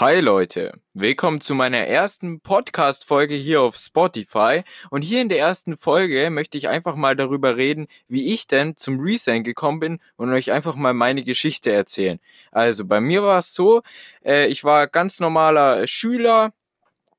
Hi Leute, willkommen zu meiner ersten Podcast-Folge hier auf Spotify. Und hier in der ersten Folge möchte ich einfach mal darüber reden, wie ich denn zum Resign gekommen bin und euch einfach mal meine Geschichte erzählen. Also bei mir war es so, äh, ich war ganz normaler Schüler,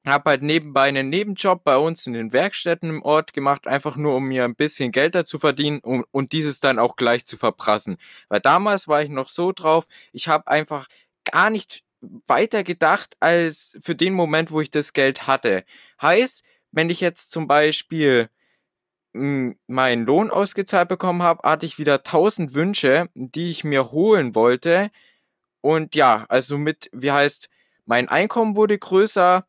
habe halt nebenbei einen Nebenjob bei uns in den Werkstätten im Ort gemacht, einfach nur um mir ein bisschen Geld dazu verdienen und, und dieses dann auch gleich zu verprassen. Weil damals war ich noch so drauf, ich habe einfach gar nicht weiter gedacht als für den Moment, wo ich das Geld hatte. Heißt, wenn ich jetzt zum Beispiel hm, meinen Lohn ausgezahlt bekommen habe, hatte ich wieder tausend Wünsche, die ich mir holen wollte. Und ja, also mit, wie heißt, mein Einkommen wurde größer,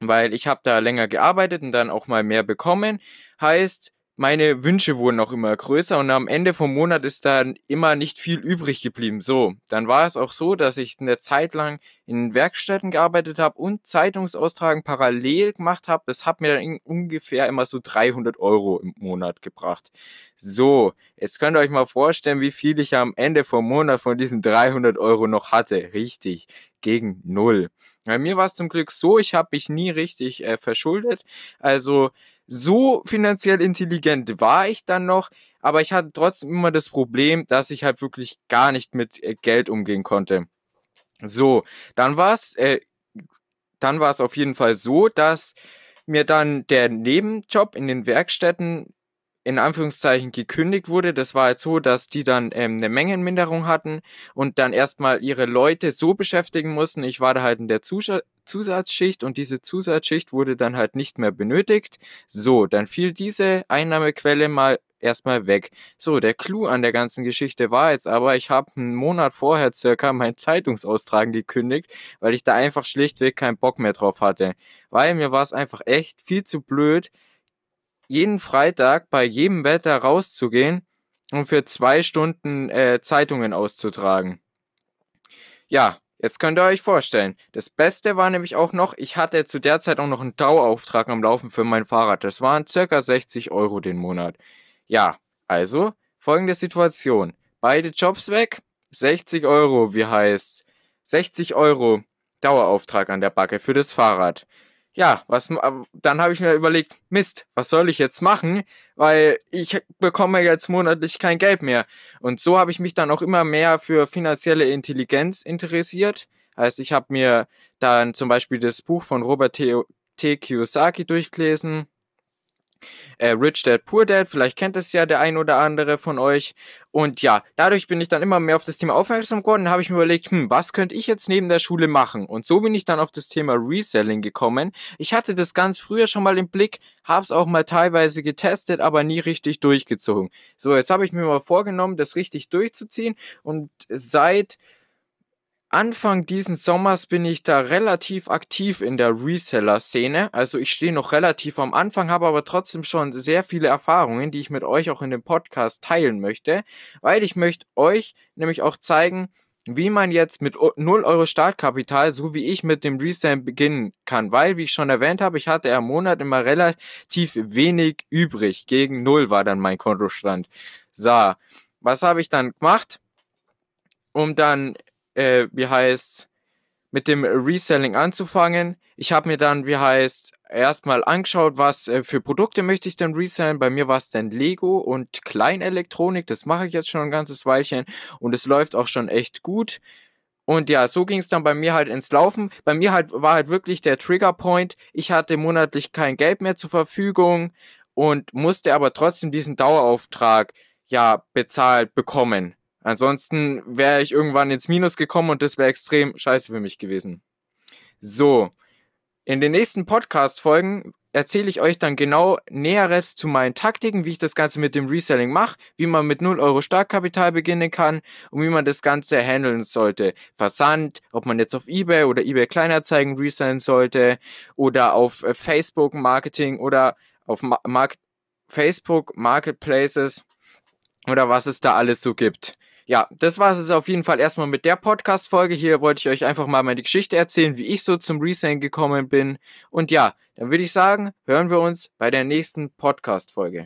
weil ich habe da länger gearbeitet und dann auch mal mehr bekommen. Heißt, meine Wünsche wurden auch immer größer und am Ende vom Monat ist dann immer nicht viel übrig geblieben. So, dann war es auch so, dass ich eine Zeit lang in Werkstätten gearbeitet habe und Zeitungsaustragen parallel gemacht habe. Das hat mir dann ungefähr immer so 300 Euro im Monat gebracht. So, jetzt könnt ihr euch mal vorstellen, wie viel ich am Ende vom Monat von diesen 300 Euro noch hatte. Richtig, gegen null. Bei mir war es zum Glück so, ich habe mich nie richtig äh, verschuldet. Also so finanziell intelligent war ich dann noch, aber ich hatte trotzdem immer das Problem, dass ich halt wirklich gar nicht mit äh, Geld umgehen konnte. So, dann war es, äh, dann war es auf jeden Fall so, dass mir dann der Nebenjob in den Werkstätten in Anführungszeichen gekündigt wurde. Das war halt so, dass die dann ähm, eine Mengenminderung hatten und dann erstmal ihre Leute so beschäftigen mussten. Ich war da halt in der Zus Zusatzschicht und diese Zusatzschicht wurde dann halt nicht mehr benötigt. So, dann fiel diese Einnahmequelle mal erstmal weg. So, der Clou an der ganzen Geschichte war jetzt aber, ich habe einen Monat vorher circa mein Zeitungsaustragen gekündigt, weil ich da einfach schlichtweg keinen Bock mehr drauf hatte. Weil mir war es einfach echt viel zu blöd, jeden Freitag bei jedem Wetter rauszugehen und für zwei Stunden äh, Zeitungen auszutragen. Ja, jetzt könnt ihr euch vorstellen. Das Beste war nämlich auch noch, ich hatte zu der Zeit auch noch einen Dauerauftrag am Laufen für mein Fahrrad. Das waren circa 60 Euro den Monat. Ja, also folgende Situation. Beide Jobs weg, 60 Euro, wie heißt 60 Euro Dauerauftrag an der Backe für das Fahrrad ja, was dann habe ich mir überlegt, Mist, was soll ich jetzt machen, weil ich bekomme jetzt monatlich kein Geld mehr. Und so habe ich mich dann auch immer mehr für finanzielle Intelligenz interessiert. Heißt, ich habe mir dann zum Beispiel das Buch von Robert T. T. Kiyosaki durchgelesen, äh, Rich Dad Poor Dad, vielleicht kennt es ja der ein oder andere von euch. Und ja, dadurch bin ich dann immer mehr auf das Thema aufmerksam geworden. habe ich mir überlegt, hm, was könnte ich jetzt neben der Schule machen? Und so bin ich dann auf das Thema Reselling gekommen. Ich hatte das ganz früher schon mal im Blick, habe es auch mal teilweise getestet, aber nie richtig durchgezogen. So, jetzt habe ich mir mal vorgenommen, das richtig durchzuziehen. Und seit Anfang diesen Sommers bin ich da relativ aktiv in der Reseller-Szene. Also ich stehe noch relativ am Anfang, habe aber trotzdem schon sehr viele Erfahrungen, die ich mit euch auch in dem Podcast teilen möchte, weil ich möchte euch nämlich auch zeigen, wie man jetzt mit 0 Euro Startkapital, so wie ich mit dem Resell beginnen kann. Weil, wie ich schon erwähnt habe, ich hatte im Monat immer relativ wenig übrig. Gegen 0 war dann mein Kontostand. So, was habe ich dann gemacht? Um dann äh, wie heißt, mit dem Reselling anzufangen. Ich habe mir dann, wie heißt, erstmal angeschaut, was äh, für Produkte möchte ich denn resellen. Bei mir war es dann Lego und Kleinelektronik. Das mache ich jetzt schon ein ganzes Weilchen und es läuft auch schon echt gut. Und ja, so ging es dann bei mir halt ins Laufen. Bei mir halt war halt wirklich der Triggerpoint. Ich hatte monatlich kein Geld mehr zur Verfügung und musste aber trotzdem diesen Dauerauftrag ja bezahlt bekommen. Ansonsten wäre ich irgendwann ins Minus gekommen und das wäre extrem scheiße für mich gewesen. So, in den nächsten Podcast-Folgen erzähle ich euch dann genau Näheres zu meinen Taktiken, wie ich das Ganze mit dem Reselling mache, wie man mit 0 Euro Startkapital beginnen kann und wie man das Ganze handeln sollte. Versand, ob man jetzt auf eBay oder eBay Kleinerzeigen resellen sollte oder auf äh, Facebook Marketing oder auf Mar Facebook Marketplaces oder was es da alles so gibt ja, das war es auf jeden Fall erstmal mit der Podcast-Folge. Hier wollte ich euch einfach mal meine Geschichte erzählen, wie ich so zum Resale gekommen bin. Und ja, dann würde ich sagen, hören wir uns bei der nächsten Podcast-Folge.